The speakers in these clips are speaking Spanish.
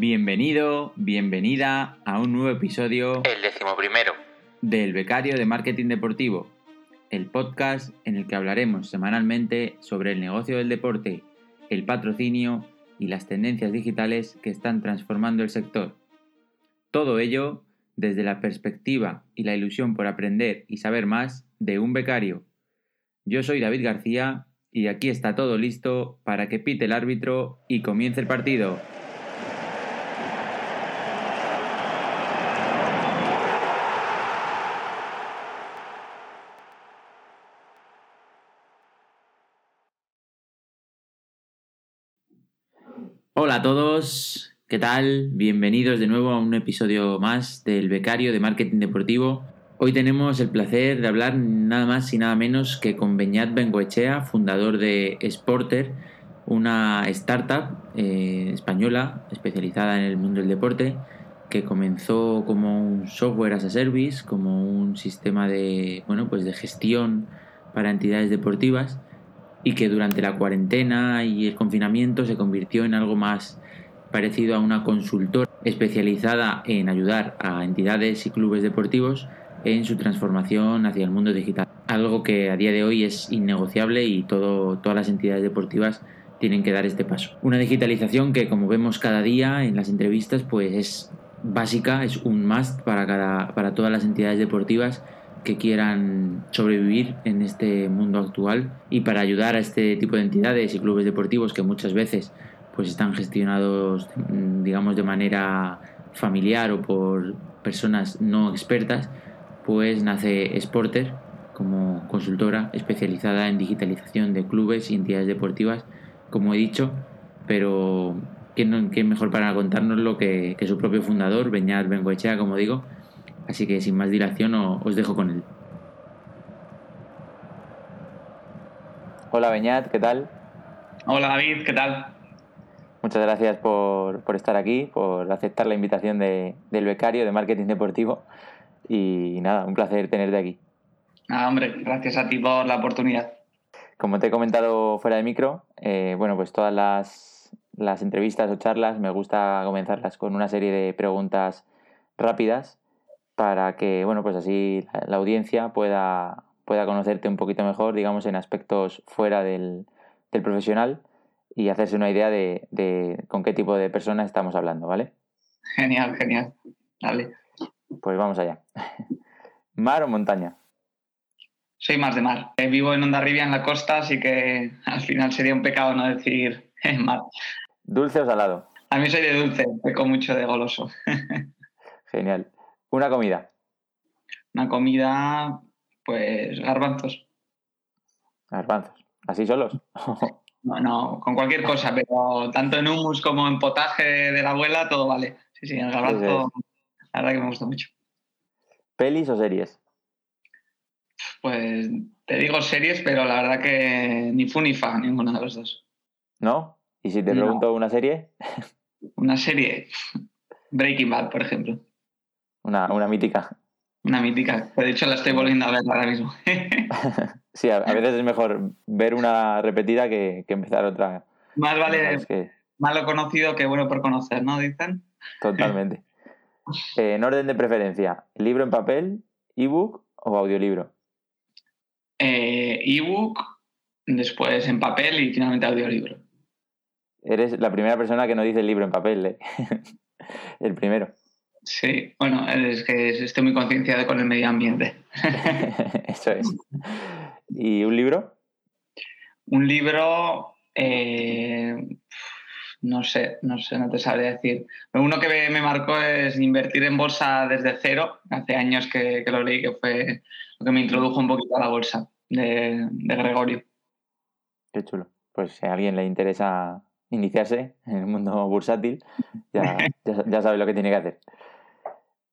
Bienvenido, bienvenida a un nuevo episodio El decimoprimero. del Becario de Marketing Deportivo, el podcast en el que hablaremos semanalmente sobre el negocio del deporte, el patrocinio y las tendencias digitales que están transformando el sector. Todo ello desde la perspectiva y la ilusión por aprender y saber más de un becario. Yo soy David García y aquí está todo listo para que pite el árbitro y comience el partido. Hola a todos, ¿qué tal? Bienvenidos de nuevo a un episodio más del Becario de Marketing Deportivo. Hoy tenemos el placer de hablar nada más y nada menos que con Beñat Bengoechea, fundador de Sporter, una startup eh, española especializada en el mundo del deporte que comenzó como un software as a service, como un sistema de, bueno, pues de gestión para entidades deportivas y que durante la cuarentena y el confinamiento se convirtió en algo más parecido a una consultora especializada en ayudar a entidades y clubes deportivos en su transformación hacia el mundo digital. Algo que a día de hoy es innegociable y todo, todas las entidades deportivas tienen que dar este paso. Una digitalización que, como vemos cada día en las entrevistas, pues es básica, es un must para, cada, para todas las entidades deportivas que quieran sobrevivir en este mundo actual y para ayudar a este tipo de entidades y clubes deportivos que muchas veces pues están gestionados digamos de manera familiar o por personas no expertas pues nace Sporter como consultora especializada en digitalización de clubes y entidades deportivas como he dicho pero quién, quién mejor para contárnoslo que, que su propio fundador Beñat Bengoechea como digo Así que sin más dilación os dejo con él. Hola Beñat, ¿qué tal? Hola David, ¿qué tal? Muchas gracias por, por estar aquí, por aceptar la invitación de, del becario de marketing deportivo y nada, un placer tenerte aquí. Ah, hombre, gracias a ti por la oportunidad. Como te he comentado fuera de micro, eh, bueno, pues todas las, las entrevistas o charlas me gusta comenzarlas con una serie de preguntas rápidas para que, bueno, pues así la audiencia pueda, pueda conocerte un poquito mejor, digamos, en aspectos fuera del, del profesional y hacerse una idea de, de, con qué tipo de personas estamos hablando, ¿vale? Genial, genial. Dale. Pues vamos allá. ¿Mar o montaña? Soy más de mar. Eh, vivo en Ondarribia, en la costa, así que al final sería un pecado no decir mar. ¿Dulce o salado? A mí soy de dulce, peco mucho de goloso. Genial. ¿Una comida? Una comida, pues garbanzos. Garbanzos. ¿Así solos? no, no, con cualquier cosa, pero tanto en hummus como en potaje de la abuela, todo vale. Sí, sí, el garbanzo, sí, sí. la verdad que me gusta mucho. ¿Pelis o series? Pues te digo series, pero la verdad que ni fu ni fa, ninguna de los dos. ¿No? ¿Y si te no. pregunto una serie? Una serie. Breaking Bad, por ejemplo. Una, una mítica. Una mítica. De hecho, la estoy volviendo a ver ahora mismo. sí, a, a, veces es mejor ver una repetida que, que empezar otra. Más vale que... malo conocido que bueno por conocer, ¿no? Dicen. Totalmente. eh, en orden de preferencia, ¿libro en papel, ebook o audiolibro? Eh, ebook, después en papel y finalmente audiolibro. Eres la primera persona que no dice el libro en papel, ¿eh? el primero. Sí, bueno, es que estoy muy concienciado con el medio ambiente. Eso es. ¿Y un libro? Un libro, eh, no sé, no sé, no te sabría decir. Uno que me, marcó es Invertir en bolsa desde cero. Hace años que, que, lo leí, que fue lo que me introdujo un poquito a la bolsa de, de Gregorio. Qué chulo. Pues si a alguien le interesa iniciarse en el mundo bursátil, ya, ya, ya sabe lo que tiene que hacer.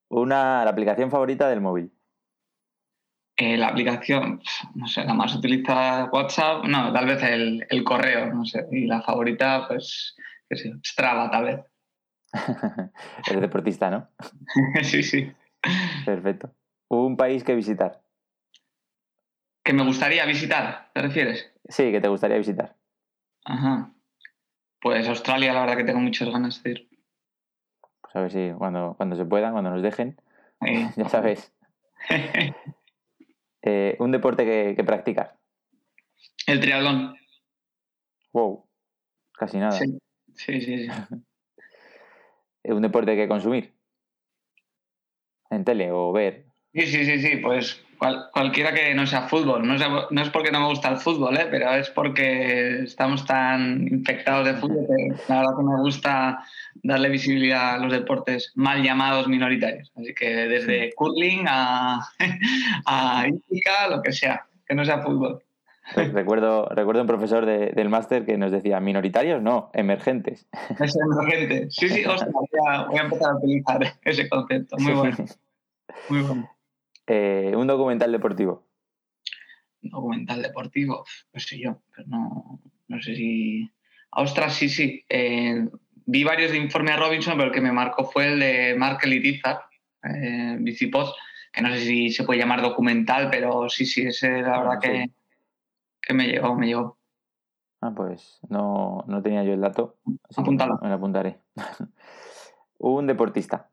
Una, la aplicación favorita del móvil. Eh, la aplicación, no sé, la más utilizada WhatsApp, no, tal vez el, el, correo, no sé. Y la favorita, pues, qué sé, Strava, tal vez. Eres deportista, ¿no? sí, sí. Perfecto. ¿Un país que visitar? ¿Que me gustaría visitar, te refieres? Sí, que te gustaría visitar. Ajá. Pues Australia, la verdad que tengo muchas ganas de ir. A ver si cuando, cuando se pueda, cuando nos dejen, ya sabes. Eh, un deporte que, que practicas. El triatlón. Wow, casi nada. Sí, sí, sí. un deporte que consumir. En tele o ver. Sí, sí, sí, sí, pues cualquiera que no sea fútbol. No, no, es porque no me gusta el fútbol, ¿eh? pero es porque estamos tan infectados de fútbol que la verdad que me gusta darle visibilidad a los deportes mal llamados minoritarios. Así que desde curling a, a lo que sea, que no sea fútbol. Recuerdo, recuerdo un profesor del máster que nos decía, minoritarios no, emergentes. Es emergente. Sí, sí, voy, a, empezar a utilizar ese concepto. Muy bueno. Muy bueno. Eh, un documental deportivo. Un documental deportivo, no sé yo, pero no, no sé si... Ostras, sí, sí. Eh, vi varios de Informe a Robinson, pero el que me marcó fue el de Mark Elitizar, eh, Bicipost, que no sé si se puede llamar documental, pero sí, sí, ese la verdad que que me llegó, me llegó. Ah, pues no, no tenía yo el dato. Apúntalo. Me lo apuntaré. un deportista.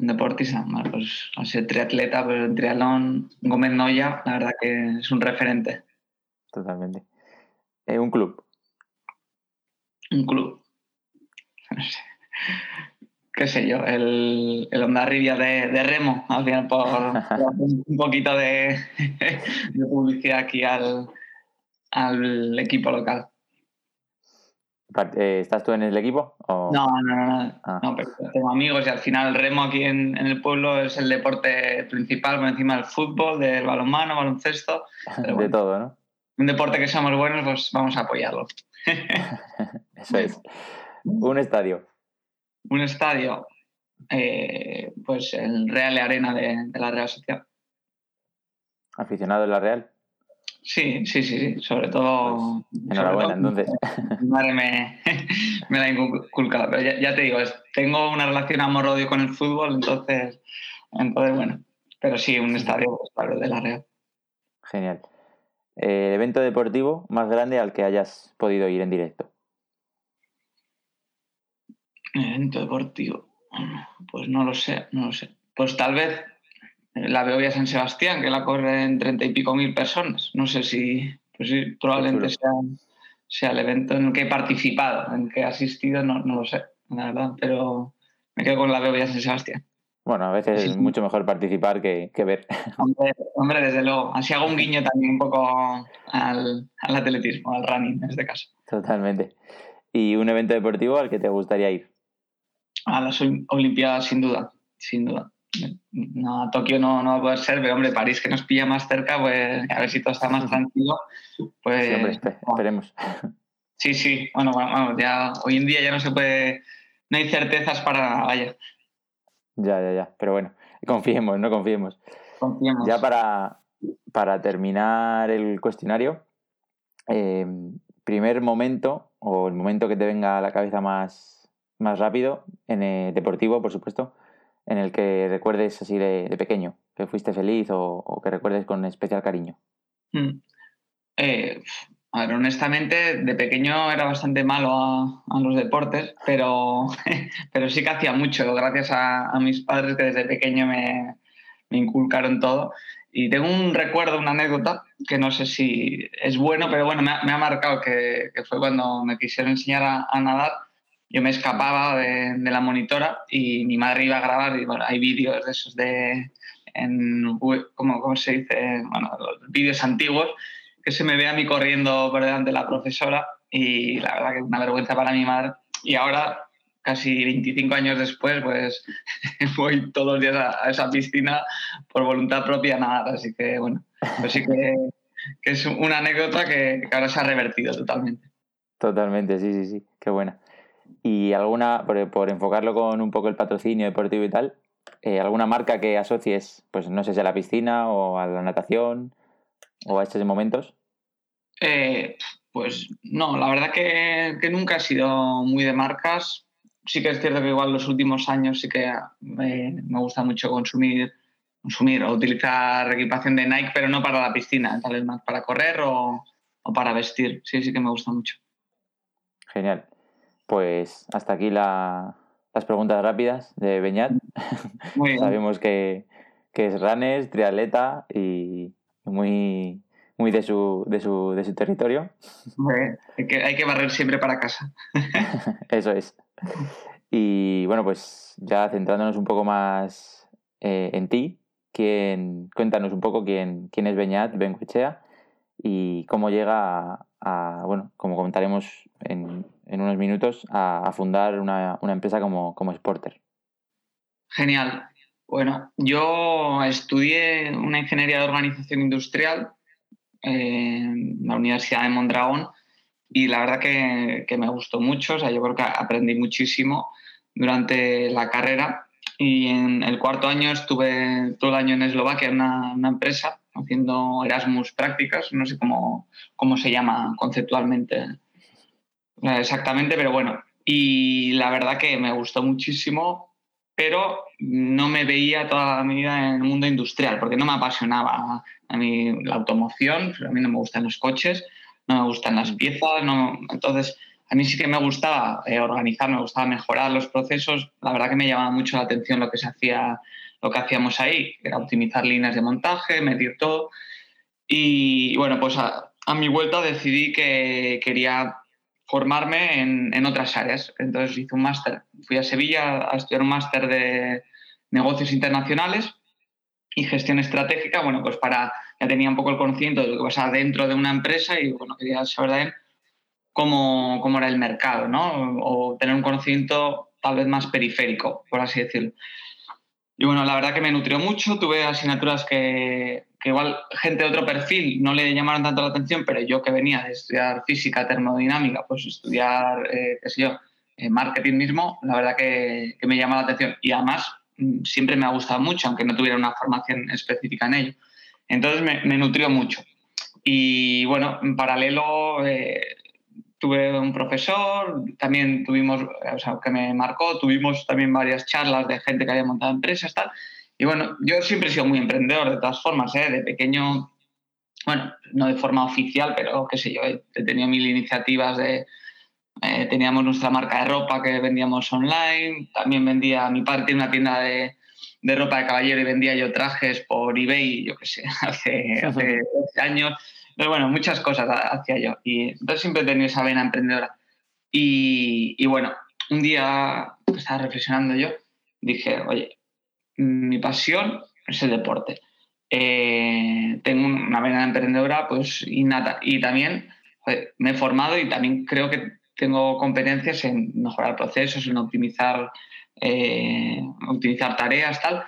Un deportista, pues no sé, triatleta, pero el triatlón, Gómez Noya, la verdad que es un referente. Totalmente. Eh, un club. Un club. qué sé yo, el, el Ondarribia de, de, Remo, al final por, un poquito de, de, publicidad aquí al, al equipo local. Eh, ¿Estás tú en el equipo? No, no, no, ah. no, pero tengo amigos y al final el remo aquí en, en, el pueblo es el deporte principal por encima del fútbol, del balonmano, baloncesto. de todo, ¿no? Un deporte que somos buenos, pues vamos a apoyarlo. Eso es. Un estadio un estadio, eh, pues el Real Arena de, la Real Sociedad. ¿Aficionado de la Real? Sí, sí, sí, sobre todo. Pues, enhorabuena, entonces. Mi madre me, me la inculcado, pero ya, te digo, tengo una relación amor-odio con el fútbol, entonces, entonces, bueno, pero sí, un estadio pues, de la Real. Genial. Eh, evento deportivo más grande al que hayas podido ir en directo. Evento deportivo. Pues no lo sé, no lo sé. Pues tal vez la Beovia San Sebastián, que la corren treinta y pico mil personas. No sé si, pues sí, probablemente sea, sea, el evento en el que he participado, en el que he asistido, no, no lo sé, la verdad, pero me quedo con la Beovia San Sebastián. Bueno, a veces es mucho mejor participar que, que ver. Hombre, desde luego. Así hago un guiño también un poco al, al atletismo, al running en este caso. Totalmente. ¿Y un evento deportivo al que te gustaría ir? A las Olimpiadas, sin duda, sin duda. No, Tokio no, no va a poder ser, pero hombre, París que nos pilla más cerca, pues a ver si todo está más tranquilo. Pues, sí, hombre, esperemos. Sí, sí, bueno, vamos, ya hoy en día ya no se puede, no hay certezas para nada, vaya. Ya, ya, ya, pero bueno, confiemos, no confiemos. Confiemos. Ya para, para terminar el cuestionario, eh, primer momento o el momento que te venga a la cabeza más más rápido, en el deportivo, por supuesto, en el que recuerdes así de, pequeño, que fuiste feliz o, que recuerdes con especial cariño? Hmm. Eh, a ver, honestamente, de pequeño era bastante malo a, los deportes, pero, pero sí que hacía mucho, gracias a, mis padres que desde pequeño me, inculcaron todo. Y tengo un recuerdo, una anécdota, que no sé si es bueno, pero bueno, me ha, marcado, que, fue cuando me quisieron enseñar a nadar yo me escapaba de, la monitora y mi madre iba a grabar y bueno, hay vídeos de esos de, en, ¿cómo, ¿cómo, se dice? Bueno, vídeos antiguos que se me ve a mí corriendo por delante de la profesora y la verdad que una vergüenza para mi madre. Y ahora, casi 25 años después, pues voy todos los días a, esa piscina por voluntad propia nada. Así que bueno, pues sí que, que es una anécdota que, que ahora se ha revertido totalmente. Totalmente, sí, sí, sí, qué buena. Y alguna, por, enfocarlo con un poco el patrocinio deportivo y tal, eh, alguna marca que asocies, pues no sé si a la piscina o a la natación o a estos momentos. Eh, pues no, la verdad que, nunca he sido muy de marcas. Sí que es cierto que igual los últimos años sí que me, gusta mucho consumir, consumir o utilizar equipación de Nike, pero no para la piscina, tal vez más para correr o, o para vestir. Sí, sí que me gusta mucho. Genial pues hasta aquí la, las preguntas rápidas de Beñat. Sabemos que, es runner, triatleta y muy, muy de, su, de, su, de su territorio. hay, que, hay que barrer siempre para casa. Eso es. Y bueno, pues ya centrándonos un poco más eh, en ti, ¿quién, cuéntanos un poco quién, quién es Beñat Benguechea y cómo llega a, bueno, como comentaremos en, unos minutos, a, fundar una, empresa como, como Sporter. Genial. Bueno, yo estudié una ingeniería de organización industrial en la Universidad de Mondragón y la verdad que, me gustó mucho, o sea, yo creo que aprendí muchísimo durante la carrera y en el cuarto año estuve todo el año en Eslovaquia en una empresa haciendo Erasmus prácticas, no sé cómo, cómo se llama conceptualmente exactamente, pero bueno. Y la verdad que me gustó muchísimo, pero no me veía toda mi vida en el mundo industrial, porque no me apasionaba a mí la automoción, a mí no me gustan los coches, no me gustan las piezas, no, entonces a mí sí que me gustaba eh, organizar, me gustaba mejorar los procesos, la verdad que me llamaba mucho la atención lo que se hacía lo que hacíamos ahí, era optimizar líneas de montaje, medir todo. Y bueno, pues a, mi vuelta decidí que quería formarme en, otras áreas. Entonces hice un máster, fui a Sevilla a estudiar un máster de negocios internacionales y gestión estratégica, bueno, pues para, ya tenía un poco el conocimiento de lo que pasaba dentro de una empresa y bueno, quería saber también cómo, cómo era el mercado, ¿no? O tener un conocimiento tal vez más periférico, por así decirlo. Y bueno, la verdad que me nutrió mucho, tuve asignaturas que, igual gente de otro perfil no le llamaron tanto la atención, pero yo que venía de estudiar física termodinámica, pues estudiar, eh, qué sé yo, eh, marketing mismo, la verdad que, me llama la atención. Y además mm, siempre me ha gustado mucho, aunque no tuviera una formación específica en ello. Entonces me, me nutrió mucho. Y bueno, en paralelo eh, tuve un profesor, también tuvimos, o sea, que me marcó, tuvimos también varias charlas de gente que había montado empresas, tal. Y bueno, yo siempre he sido muy emprendedor de todas formas, ¿eh? de pequeño, bueno, no de forma oficial, pero qué sé yo, he tenido mil iniciativas de... Eh, teníamos nuestra marca de ropa que vendíamos online, también vendía, mi padre tiene una tienda de, de ropa de caballero y vendía yo trajes por eBay, yo qué sé, hace, hace años. Pero bueno, muchas cosas hacía yo. Y entonces siempre he tenido esa vena emprendedora. Y, bueno, un día estaba reflexionando yo, dije, oye, mi pasión es el deporte. Eh, tengo una vena emprendedora pues innata y también me he formado y también creo que tengo competencias en mejorar procesos, en optimizar, eh, optimizar tareas, tal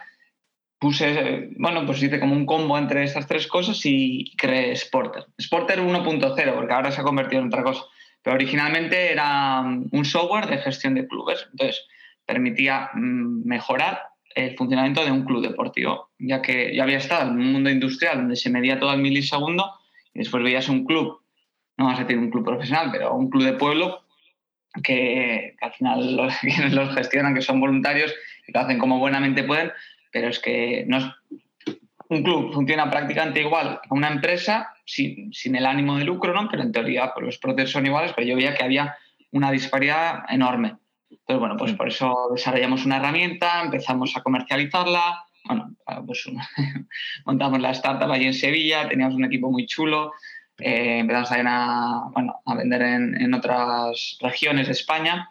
puse, bueno, pues hice como un combo entre estas tres cosas y creé Sporter. Sporter 1.0, porque ahora se ha convertido en otra cosa. Pero originalmente era un software de gestión de clubes. Entonces, permitía mm, mejorar el funcionamiento de un club deportivo, ya que yo había estado en un mundo industrial donde se medía todo al milisegundo y después veías un club, no vas a decir un club profesional, pero un club de pueblo que, al final los, los gestionan, que son voluntarios y lo hacen como buenamente pueden, pero es que no un club funciona prácticamente igual a una empresa sin, el ánimo de lucro, ¿no? Pero en teoría pues, los procesos son iguales, pero yo veía que había una disparidad enorme. Entonces, bueno, pues por eso desarrollamos una herramienta, empezamos a comercializarla, bueno, pues montamos la startup allí en Sevilla, teníamos un equipo muy chulo, eh, empezamos a, bueno, a vender en, en, otras regiones de España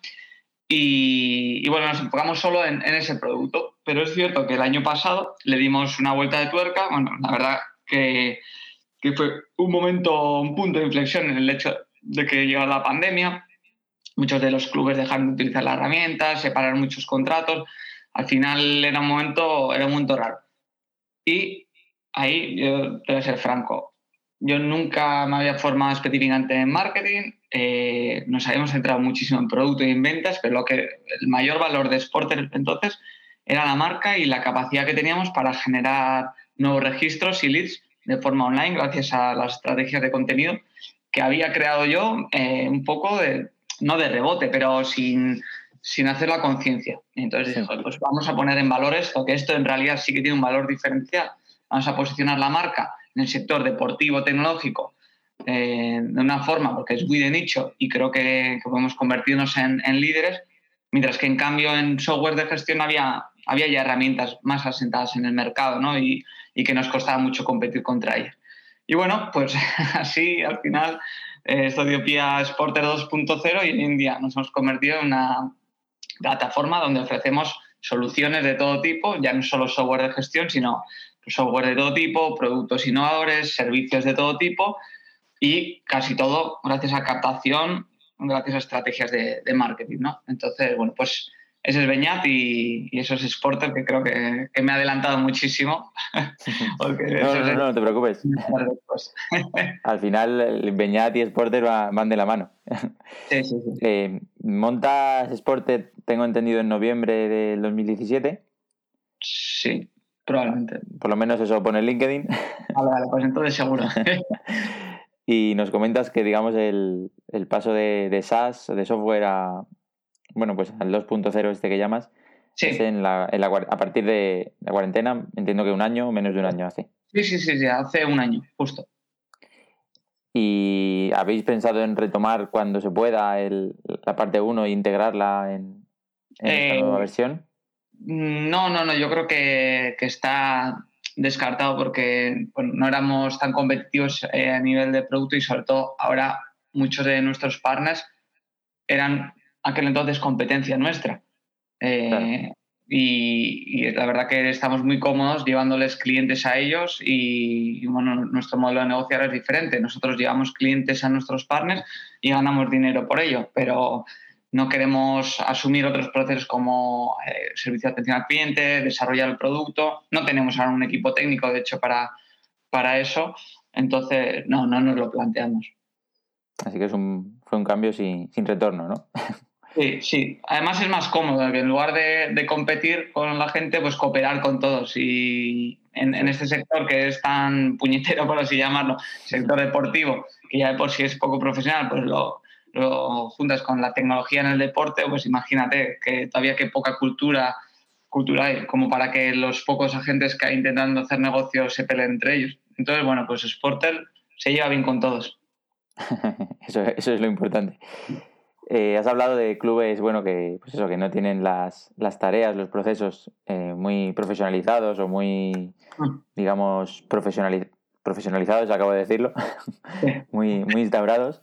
y, bueno, nos enfocamos solo en, ese producto. Pero es cierto que el año pasado le dimos una vuelta de tuerca. Bueno, la verdad que, que fue un momento, un punto de inflexión en el hecho de que llegó la pandemia. Muchos de los clubes dejaron de utilizar la herramienta, separaron muchos contratos. Al final era un momento, era un momento raro. Y ahí yo te voy a ser franco. Yo nunca me había formado específicamente en marketing, eh, nos habíamos centrado muchísimo en producto y en ventas, pero lo que el mayor valor de Sporter entonces era la marca y la capacidad que teníamos para generar nuevos registros y leads de forma online gracias a las estrategias de contenido que había creado yo eh, un poco de, no de rebote, pero sin, sin hacer la conciencia. Entonces dije, pues vamos a poner en valor esto, que esto en realidad sí que tiene un valor diferencial. Vamos a posicionar la marca en el sector deportivo, tecnológico, eh, de una forma, porque es muy de nicho y creo que, podemos convertirnos en, líderes, Mientras que en cambio en software de gestión había, había ya herramientas más asentadas en el mercado ¿no? y, y que nos costaba mucho competir contra ellas. Y bueno, pues así al final eh, esto dio pie a Sporter 2.0 y en día nos hemos convertido en una plataforma donde ofrecemos soluciones de todo tipo, ya no solo software de gestión, sino software de todo tipo, productos innovadores, servicios de todo tipo y casi todo gracias a captación, gracias a estrategias de, de marketing, ¿no? Entonces, bueno, pues ese es Beñat y, eso es Sporter, que creo que, me ha adelantado muchísimo. no, no, no, te preocupes. Al final, el Beñat y Sporter van de la mano. Sí, sí, sí. Eh, montas Sporter, tengo entendido, en noviembre del 2017. Sí, probablemente. Por lo menos eso pone en LinkedIn. Vale, vale, pues entonces seguro. y nos comentas que, digamos, el, paso de, de SaaS, de software a, bueno, pues al 2.0 este que llamas, es en la, a partir de la cuarentena, entiendo que un año o menos de un año hace. Sí, sí, sí, sí, hace un año, justo. ¿Y habéis pensado en retomar cuando se pueda la parte 1 e integrarla en, esta nueva eh, versión? No, no, no, yo creo que, está descartado porque no éramos tan competitivos eh, a nivel de producto y sobre todo ahora muchos de nuestros partners eran aquel entonces competencia nuestra. Eh, y, la verdad que estamos muy cómodos llevándoles clientes a ellos y, bueno, nuestro modelo de negociar es diferente. Nosotros llevamos clientes a nuestros partners y ganamos dinero por ello, pero no queremos asumir otros procesos como eh, servicio de atención al cliente, desarrollar el producto. No tenemos ahora un equipo técnico, de hecho, para, para eso. Entonces, no, no nos lo planteamos. Así que es un, fue un cambio sin, sin retorno, ¿no? Sí, sí. Además es más cómodo que en lugar de, competir con la gente, pues cooperar con todos. Y en, este sector que es tan puñetero, por así llamarlo, sector deportivo, que ya de por sí es poco profesional, pues lo, juntas con la tecnología en el deporte, pues imagínate que todavía que poca cultura, cultura hay, como para que los pocos agentes que hay intentando hacer negocios se peleen entre ellos. Entonces, bueno, pues Sporter se lleva bien con todos. eso, eso es lo importante. Eh, has hablado de clubes, bueno, que, pues eso, que no tienen las, las tareas, los procesos eh, muy profesionalizados o muy, mm. digamos, profesionalizados, acabo de decirlo, muy, muy instaurados.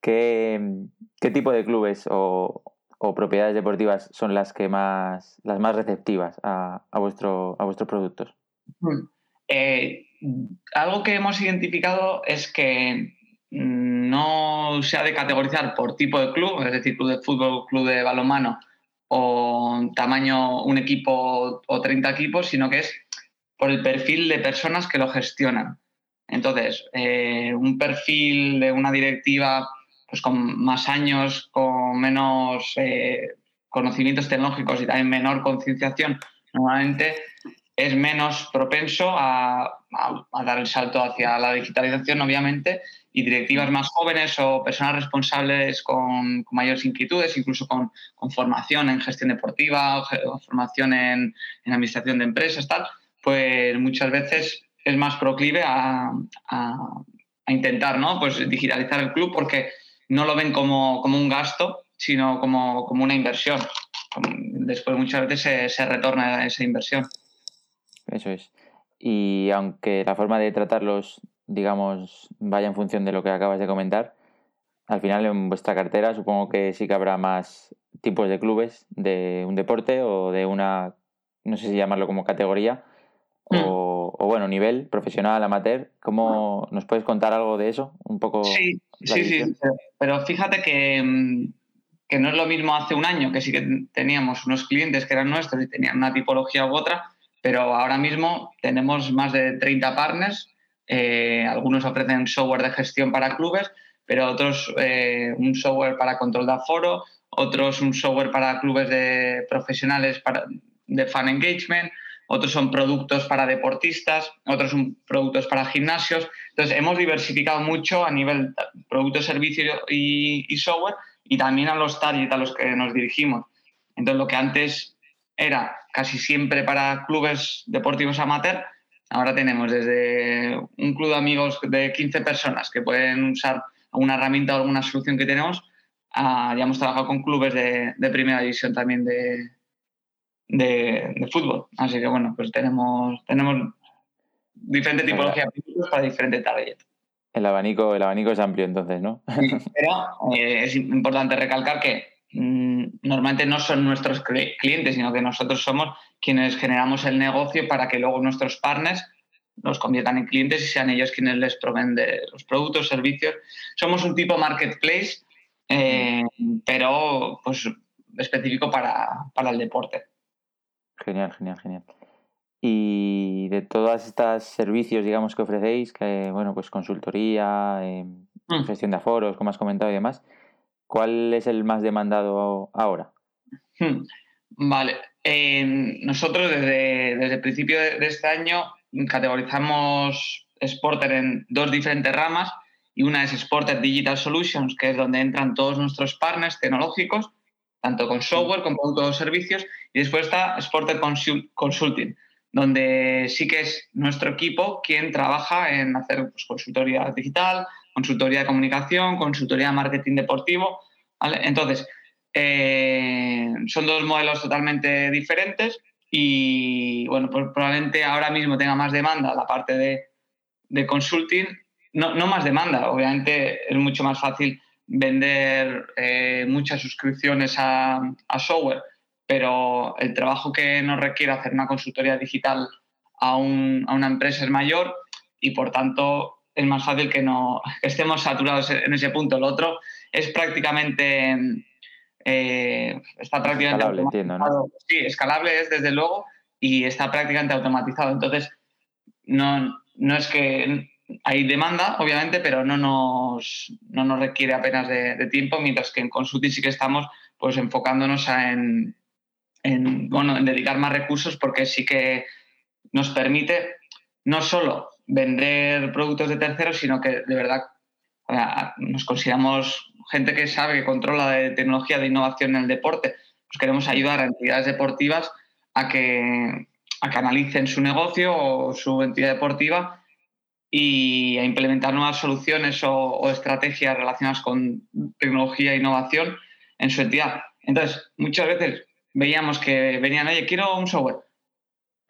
¿Qué, ¿Qué, tipo de clubes o, o, propiedades deportivas son las que más, las más receptivas a, a, vuestro, a vuestros productos? Mm. Eh, algo que hemos identificado es que no se ha de categorizar por tipo de club, es decir, club de fútbol, club de balonmano o tamaño un equipo o 30 equipos, sino que es por el perfil de personas que lo gestionan. Entonces, eh, un perfil de una directiva pues, con más años, con menos eh, conocimientos tecnológicos y también menor concienciación, normalmente es menos propenso a, dar el salto hacia la digitalización, obviamente, y directivas más jóvenes o personas responsables con, mayores inquietudes, incluso con, formación en gestión deportiva o, formación en, administración de empresas, tal, pues muchas veces es más proclive a, intentar ¿no? pues digitalizar el club porque no lo ven como, un gasto, sino como, una inversión. Después muchas veces se, se retorna esa inversión. Eso es. Y aunque la forma de tratarlos digamos, vaya en función de lo que acabas de comentar. Al final, en vuestra cartera supongo que sí que habrá más tipos de clubes de un deporte o de una, no sé si llamarlo como categoría, mm. o, bueno, nivel profesional, amateur. ¿Cómo nos puedes contar algo de eso? Un poco. Sí, sí, sí. Pero fíjate que, mm, que no es lo mismo hace un año, que sí que teníamos unos clientes que eran nuestros y tenían una tipología u otra, pero ahora mismo tenemos más de 30 partners eh, algunos ofrecen software de gestión para clubes, pero otros eh, un software para control de aforo, otros un software para clubes de profesionales para, de fan engagement, otros son productos para deportistas, otros son productos para gimnasios. Entonces, hemos diversificado mucho a nivel producto, servicio y, y software y también a los target a los que nos dirigimos. Entonces, lo que antes era casi siempre para clubes deportivos amateur, Ahora tenemos desde un club de amigos de 15 personas que pueden usar alguna herramienta o alguna solución que tenemos ya hemos trabajado con clubes de, primera división también de, de, fútbol. Así que bueno, pues tenemos, tenemos diferente tipología de productos para diferente target. El abanico, el abanico es amplio entonces, ¿no? pero eh, es importante recalcar que normalmente no son nuestros clientes, sino que nosotros somos quienes generamos el negocio para que luego nuestros partners los conviertan en clientes y sean ellos quienes les proveen de los productos, servicios. Somos un tipo marketplace, eh, pero pues específico para, el deporte. Genial, genial, genial. Y de todas estas servicios, digamos, que ofrecéis, que bueno, pues consultoría, eh, mm. gestión de aforos, como has comentado y demás, ¿cuál es el más demandado ahora? Hmm. Vale. nosotros desde, desde, el principio de este año categorizamos Sporter en dos diferentes ramas y una es Sporter Digital Solutions, que es donde entran todos nuestros partners tecnológicos, tanto con software, con productos o servicios, y después está Sporter Consulting, donde sí que es nuestro equipo quien trabaja en hacer pues, consultoría digital, consultoría de comunicación, consultoría de marketing deportivo. Entonces, eh, son dos modelos totalmente diferentes y bueno, pues probablemente ahora mismo tenga más demanda la parte de, consulting, no, más demanda, obviamente es mucho más fácil vender eh, muchas suscripciones a, software, pero el trabajo que nos requiere hacer una consultoría digital a, una empresa es mayor y por tanto es más fácil que, no, que estemos saturados en ese punto. Lo otro es prácticamente eh, está prácticamente escalable, entiendo, ¿no? Sí, escalable es desde luego y está prácticamente automatizado. Entonces, no, no es que hay demanda, obviamente, pero no nos, no nos requiere apenas de, tiempo, mientras que en consulting sí que estamos pues enfocándonos en, en, bueno, en dedicar más recursos porque sí que nos permite no solo vender productos de terceros, sino que de verdad nos consideramos gente que sabe, que controla de tecnología de innovación en el deporte, pues queremos ayudar a entidades deportivas a que, a analicen su negocio o su entidad deportiva y a implementar nuevas soluciones o, estrategias relacionadas con tecnología e innovación en su entidad. Entonces, muchas veces veíamos que venían, oye, quiero un software,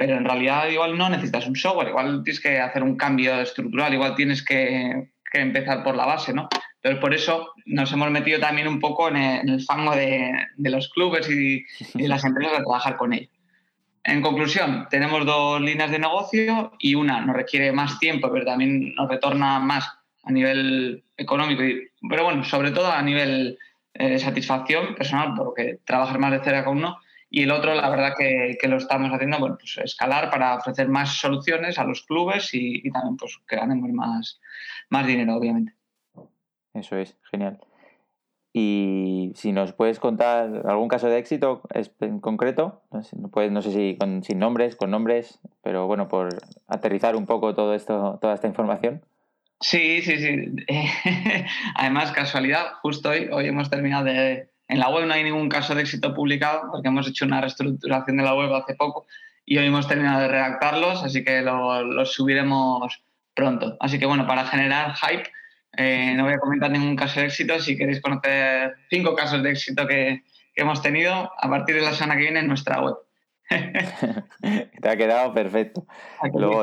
pero en realidad igual no necesitas un software, igual tienes que hacer un cambio estructural, igual tienes que, que empezar por la base, ¿no? Entonces, por eso nos hemos metido también un poco en el, fango de, los clubes y, las empresas a trabajar con ellos. En conclusión, tenemos dos líneas de negocio y una nos requiere más tiempo, pero también nos retorna más a nivel económico, pero bueno, sobre todo a nivel eh, de satisfacción personal, porque trabajar más de cerca con uno. Y el otro, la verdad que, lo estamos haciendo, bueno, pues escalar para ofrecer más soluciones a los clubes y, y también pues que ganemos más, más dinero, obviamente. Eso es, genial. Y si nos puedes contar algún caso de éxito en concreto, no sé, no sé si con, sin nombres, con nombres, pero bueno, por aterrizar un poco todo esto, toda esta información. Sí, sí, sí. Además, casualidad, justo hoy, hoy hemos terminado de... En la web no hay ningún caso de éxito publicado porque hemos hecho una reestructuración de la web hace poco y hoy hemos terminado de redactarlos, así que los subiremos pronto. Así que bueno, para generar hype, eh, no voy a comentar ningún caso de éxito. Si queréis conocer cinco casos de éxito que, hemos tenido, a partir de la semana que viene en nuestra web. Te ha quedado perfecto. Luego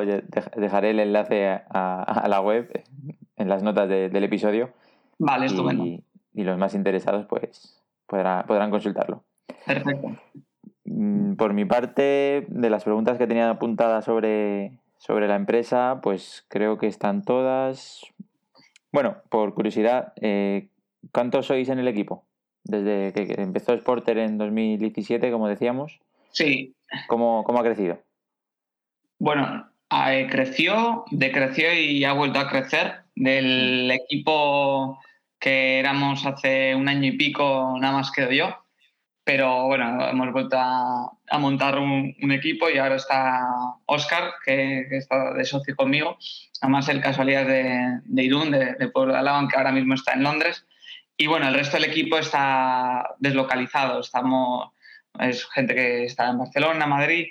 dejaré el enlace a, la web en las notas del episodio. Vale, estupendo. Y, y los más interesados pues podrán consultarlo. Perfecto. Mm, por mi parte, de las preguntas que tenía apuntadas sobre, sobre la empresa, pues creo que están todas. Bueno, por curiosidad, eh, ¿cuántos sois en el equipo? Desde que empezó Sporter en 2017, como decíamos. Sí. ¿Cómo, cómo ha crecido? Bueno, creció, decreció y ha vuelto a crecer. Del equipo que éramos hace un año y pico, nada más quedo yo. Pero bueno, hemos vuelto a, montar un, equipo y ahora está Oscar, que, está de socio conmigo. Además, el casualidad de, de Irún, de, Pueblo de Alaba, que ahora mismo está en Londres. Y bueno, el resto del equipo está deslocalizado. Estamos, es gente que está en Barcelona, Madrid.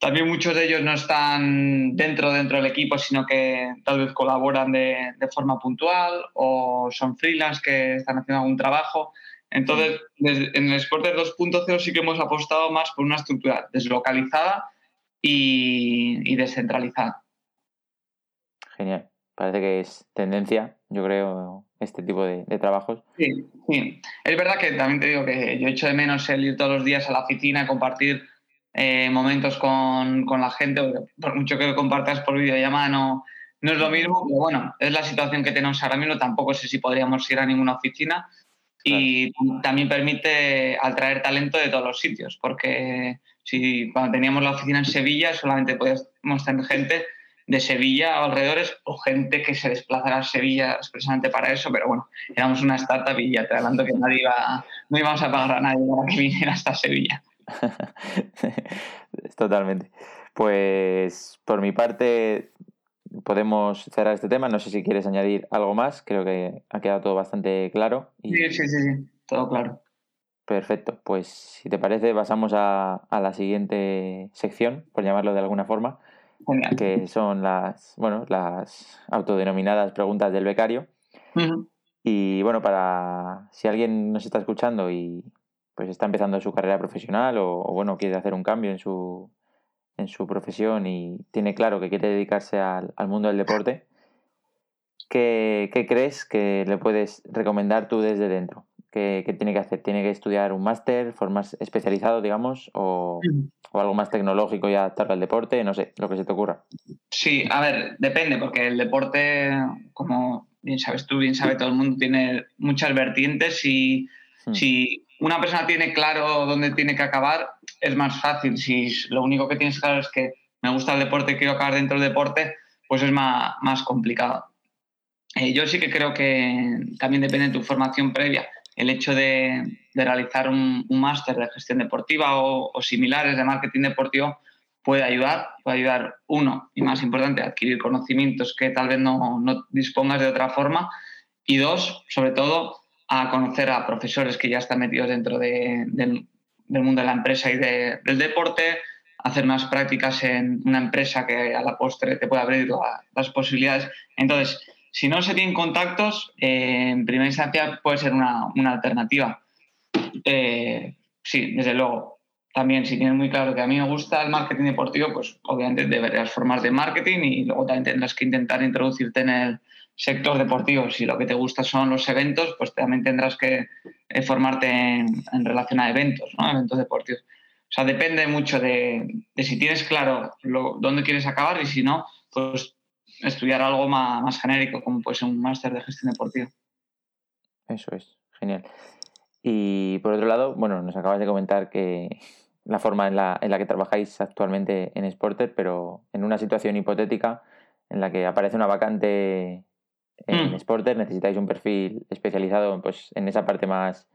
También muchos de ellos no están dentro, dentro del equipo, sino que tal vez colaboran de, de forma puntual o son freelance que están haciendo algún trabajo Entonces, en el Sporter 2.0 sí que hemos apostado más por una estructura deslocalizada y, descentralizada. Genial. Parece que es tendencia, yo creo, este tipo de, trabajos. Sí, sí. Es verdad que también te digo que yo echo de menos el ir todos los días a la oficina, compartir eh, momentos con, la gente, por mucho que lo compartas por videollamada no, no es lo mismo, pero bueno, es la situación que tenemos ahora mismo, tampoco sé si podríamos ir a ninguna oficina y también permite atraer talento de todos los sitios, porque si cuando teníamos la oficina en Sevilla solamente podíamos tener gente de Sevilla o alrededores o gente que se desplazara a Sevilla expresamente para eso, pero bueno, éramos una startup y ya te adelanto que nadie iba, no íbamos a pagar a nadie para que viniera hasta Sevilla. Totalmente. Pues por mi parte podemos cerrar este tema. No sé si quieres añadir algo más. Creo que ha quedado todo bastante claro. Sí, sí, sí, todo claro. Perfecto. Pues si te parece, pasamos a, la siguiente sección, por llamarlo de alguna forma, que son las, bueno, las autodenominadas preguntas del becario. Y bueno, para si alguien nos está escuchando y pues está empezando su carrera profesional o bueno, quiere hacer un cambio en su, en su profesión y tiene claro que quiere dedicarse al, mundo del deporte, ¿qué, crees que le puedes recomendar tú desde dentro? ¿Qué, tiene que hacer? ¿Tiene que estudiar un máster, formarse especializado, digamos, o, algo más tecnológico y adaptarlo al deporte? No sé, lo que se te ocurra. Sí, a ver, depende, porque el deporte, como bien sabes tú, bien sabe todo el mundo, tiene muchas vertientes y hmm. si una persona tiene claro dónde tiene que acabar, es más fácil. Si lo único que tienes claro es que me gusta el deporte y quiero acabar dentro del deporte, pues es más, complicado. Eh, yo sí que creo que también depende de tu formación previa. El hecho de, realizar un, máster de gestión deportiva o, similares de marketing deportivo puede ayudar, puede ayudar, uno, y más importante, adquirir conocimientos que tal vez no, no dispongas de otra forma, y dos, sobre todo, a conocer a profesores que ya están metidos dentro del, mundo de la empresa y del deporte, hacer más prácticas en una empresa que a la postre te puede abrir las posibilidades. Entonces, si no se tienen contactos, eh, en primera instancia puede ser una, alternativa. Eh, sí, desde luego. También, si tienes muy claro que a mí me gusta el marketing deportivo, pues obviamente deberías formar de marketing y luego también tendrás que intentar introducirte en el, sector deportivo. Si lo que te gusta son los eventos, pues también tendrás que eh, formarte en, relación a eventos, ¿no? eventos deportivos. O sea, depende mucho de, si tienes claro dónde quieres acabar y si no, pues estudiar algo más, genérico, como puede un máster de gestión deportiva. Eso es, genial. Y por otro lado, bueno, nos acabas de comentar que la forma en la, en la que trabajáis actualmente en Sporter, pero en una situación hipotética en la que aparece una vacante en mm. necesitáis un perfil especializado pues, en esa parte más,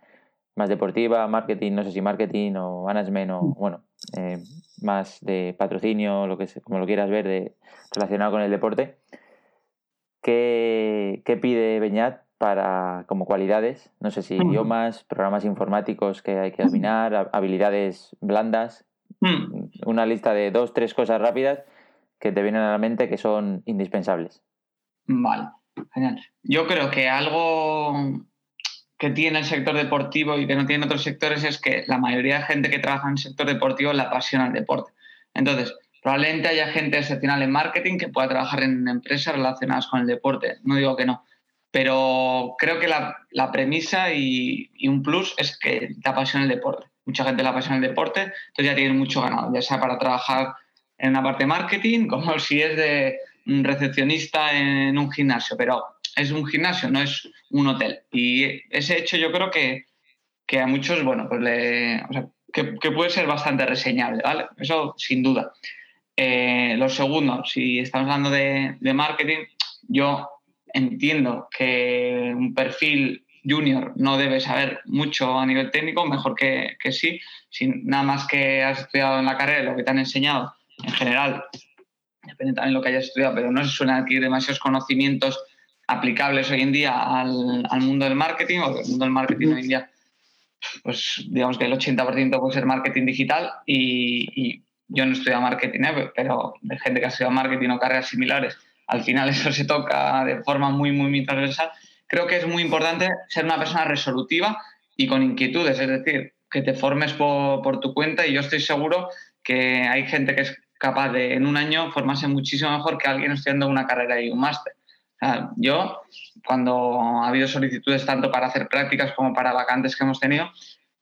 más deportiva, marketing, no sé si marketing o management o, mm. bueno, eh, más de patrocinio, lo que como lo quieras ver, de, relacionado con el deporte. ¿Qué, pide Beñat para, como cualidades? No sé si idiomas, programas informáticos que hay que dominar, habilidades blandas, mm. una lista de dos, tres cosas rápidas que te vienen a la mente que son indispensables. Vale. Genial. Yo creo que algo que tiene el sector deportivo y que no tiene otros sectores es que la mayoría de gente que trabaja en el sector deportivo le apasiona el deporte. Entonces, probablemente haya gente excepcional en marketing que pueda trabajar en empresas relacionadas con el deporte. No digo que no. Pero creo que la, premisa y, un plus es que te apasiona el deporte. Mucha gente le apasiona el deporte, entonces ya tienes mucho ganado, ya sea para trabajar en una parte de marketing, como si es de recepcionista en un gimnasio, pero es un gimnasio, no es un hotel. Y ese hecho yo creo que, a muchos, bueno, pues le, que, puede ser bastante reseñable, ¿vale? Eso sin duda. Eh, lo segundo, si estamos hablando de, marketing, yo entiendo que un perfil junior no debe saber mucho a nivel técnico, mejor que, que sí, sin nada más que has estudiado en la carrera, lo que te han enseñado en general, depende también de lo que hayas estudiado, pero no se suelen adquirir demasiados conocimientos aplicables hoy en día al, mundo del marketing, o el mundo del marketing hoy en día, pues digamos que el 80% puede ser marketing digital y, yo no he marketing, ¿eh? pero de gente que ha estudiado marketing o carreras similares, al final eso se toca de forma muy, muy, muy transversal. Creo que es muy importante ser una persona resolutiva y con inquietudes, es decir, que te formes por, tu cuenta y yo estoy seguro que hay gente que es capaz de en un año formarse muchísimo mejor que alguien estudiando una carrera y un máster. yo, cuando ha habido solicitudes tanto para hacer prácticas como para vacantes que hemos tenido,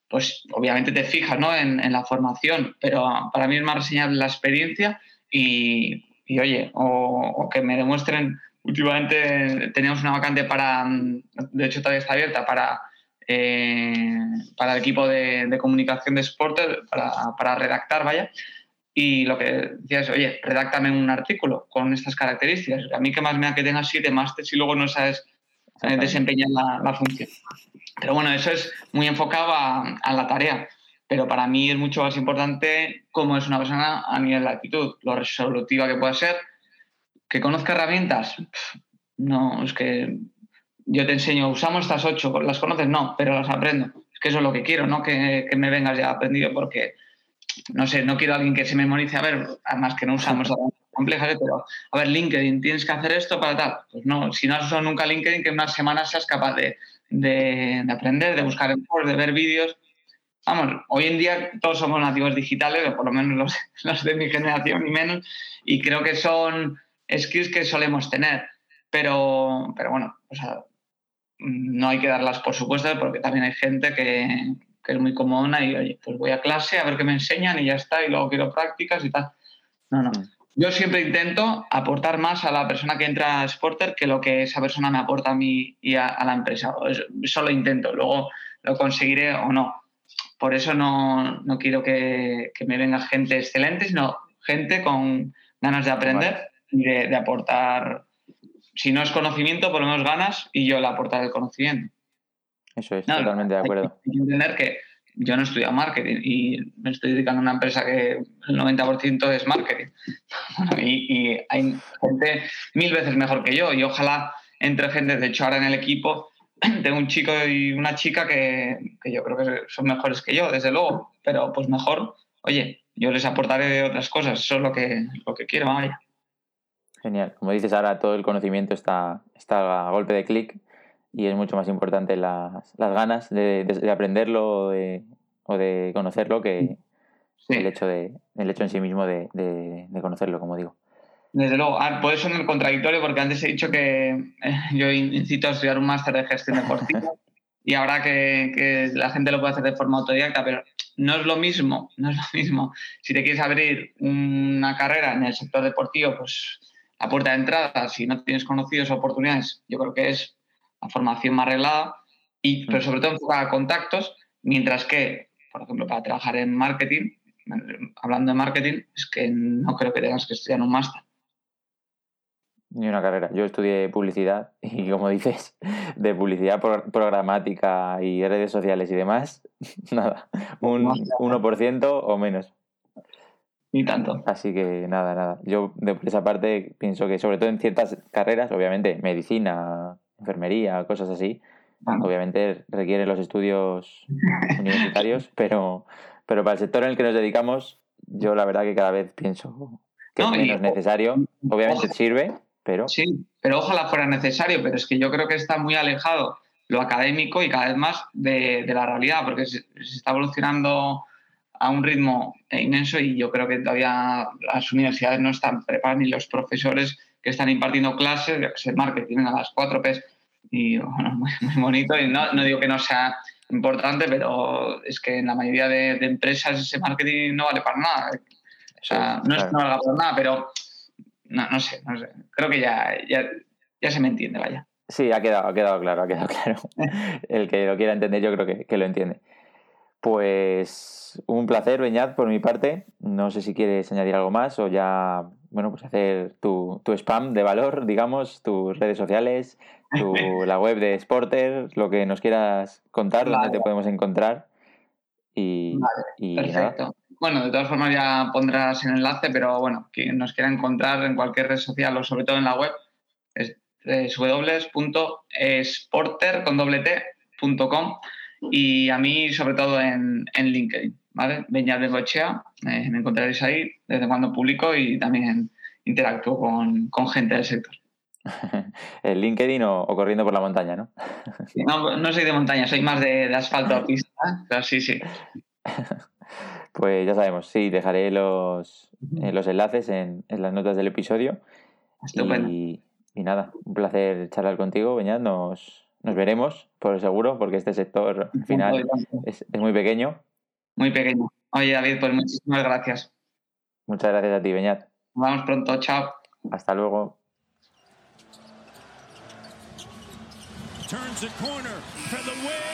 pues obviamente te fijas ¿no? en, la formación, pero para mí es más reseñable la experiencia y, oye, o, que me demuestren, últimamente teníamos una vacante para, de hecho todavía está abierta, para, eh, para el equipo de, comunicación de Sporter, para, para, redactar, vaya, y lo que decía es, oye, redáctame un artículo con estas características. A mí que más me da que tengas siete máster si luego no sabes eh, desempeñar la función. Pero bueno, eso es muy enfocado a, la tarea. Pero para mí es mucho más importante cómo es una persona a nivel de actitud, lo resolutiva que pueda ser, que conozca herramientas. No, es que yo te enseño, usamos estas ocho, ¿las conoces? No, pero las aprendo. Es que eso es lo que quiero, no que, me vengas ya aprendido, porque, no sé, no quiero a alguien que se memorice, a ver, además que no usamos complejas, ¿eh? pero, a ver, LinkedIn, tienes que hacer esto para tal. Pues no, si no has usado nunca LinkedIn, que en unas semanas seas capaz de, de, aprender, de buscar en de ver vídeos. Vamos, hoy en día todos somos nativos digitales, o por lo menos los, de mi generación y menos, y creo que son skills que solemos tener. Pero, pero bueno, no hay que darlas por supuesto, porque también hay gente que, que es muy comodona y, oye, pues voy a clase a ver qué me enseñan y ya está, y luego quiero prácticas y tal. No, no. Mm. Yo siempre intento aportar más a la persona que entra a Sporter que lo que esa persona me aporta a mí y a, la empresa. Eso lo intento, luego lo conseguiré o no. Por eso no, no quiero que, que, me venga gente excelente, sino gente con ganas de aprender y de, aportar, si no es conocimiento, por lo menos ganas y yo le aportar el conocimiento. Eso es, totalmente de acuerdo. Hay que entender que yo no he estudiado marketing y me estoy dedicando a una empresa que el 90% es marketing. y, hay gente mil veces mejor que yo y ojalá entre gente, de hecho ahora en el equipo tengo un chico y una chica que, yo creo que son mejores que yo, desde luego, pero pues mejor, oye, yo les aportaré otras cosas, eso es lo que, lo que quiero, vaya. Genial, como dices ahora todo el conocimiento está, está a golpe de clic y es mucho más importante las, las ganas de, de, aprenderlo o de conocerlo que el, hecho de, el hecho en sí mismo de, de conocerlo, como digo. Desde luego, ah, puede sonar contradictorio porque antes he dicho que eh, yo incito a estudiar un máster de gestión deportiva y ahora que, que, la gente lo puede hacer de forma autodidacta, pero no es lo mismo, no es lo mismo. Si te quieres abrir una carrera en el sector deportivo, pues la puerta de entrada, si no tienes conocidos oportunidades, yo creo que es la formación más arreglada, y, pero sobre todo enfocada a contactos, mientras que, por ejemplo, para trabajar en marketing, hablando de marketing, es que no creo que tengas que estudiar un máster. Ni una carrera. Yo estudié publicidad y, como dices, de publicidad programática y redes sociales y demás, nada, un 1% o menos. Ni tanto. Así que nada, nada. Yo de esa parte pienso que sobre todo en ciertas carreras, obviamente medicina, enfermería, cosas así. Obviamente requiere los estudios universitarios, pero, pero para el sector en el que nos dedicamos, yo la verdad que cada vez pienso que es menos necesario. Obviamente sirve, pero... Sí, pero ojalá fuera necesario, pero es que yo creo que está muy alejado lo académico y cada vez más de, la realidad, porque se, está evolucionando a un ritmo inmenso y yo creo que todavía las universidades no están preparadas ni los profesores que están impartiendo clases, de marketing a las cuatro P's y bueno, muy, bonito. Y no, no, digo que no sea importante, pero es que en la mayoría de, empresas ese marketing no vale para nada. O sea, no es que no valga para nada, pero no, no, sé, no sé. Creo que ya, ya, ya se me entiende, vaya. Sí, ha quedado, ha quedado claro, ha quedado claro. El que lo quiera entender, yo creo que, que lo entiende. Pues un placer, Beñat, por mi parte. No sé si quieres añadir algo más o ya, bueno, pues hacer tu, tu spam de valor, digamos, tus redes sociales, tu, la web de Sporter, lo que nos quieras contar, dónde te podemos encontrar. Y, perfecto. Bueno, de todas formas ya pondrás el enlace, pero bueno, quien nos quiera encontrar en cualquier red social o sobre todo en la web es www.sporter.com y a mí sobre todo en, en LinkedIn, ¿vale? Beñat Bengochea, eh, me encontraréis ahí desde cuando publico y también interactúo con, con gente del sector. ¿El LinkedIn o, corriendo por la montaña, no? no, no soy de montaña, soy más de, asfalto a pista, pero sí, sí. Pues ya sabemos, sí, dejaré los, eh, los enlaces en, las notas del episodio. Estupendo. Y, nada, un placer charlar contigo, Beñat. Nos, nos veremos, por seguro, porque este sector al final es, es, muy pequeño. Muy pequeño. Oye, David, pues muchísimas gracias. Muchas gracias a ti, Beñat. Nos vemos pronto, chao. Hasta luego. turns the corner for the win.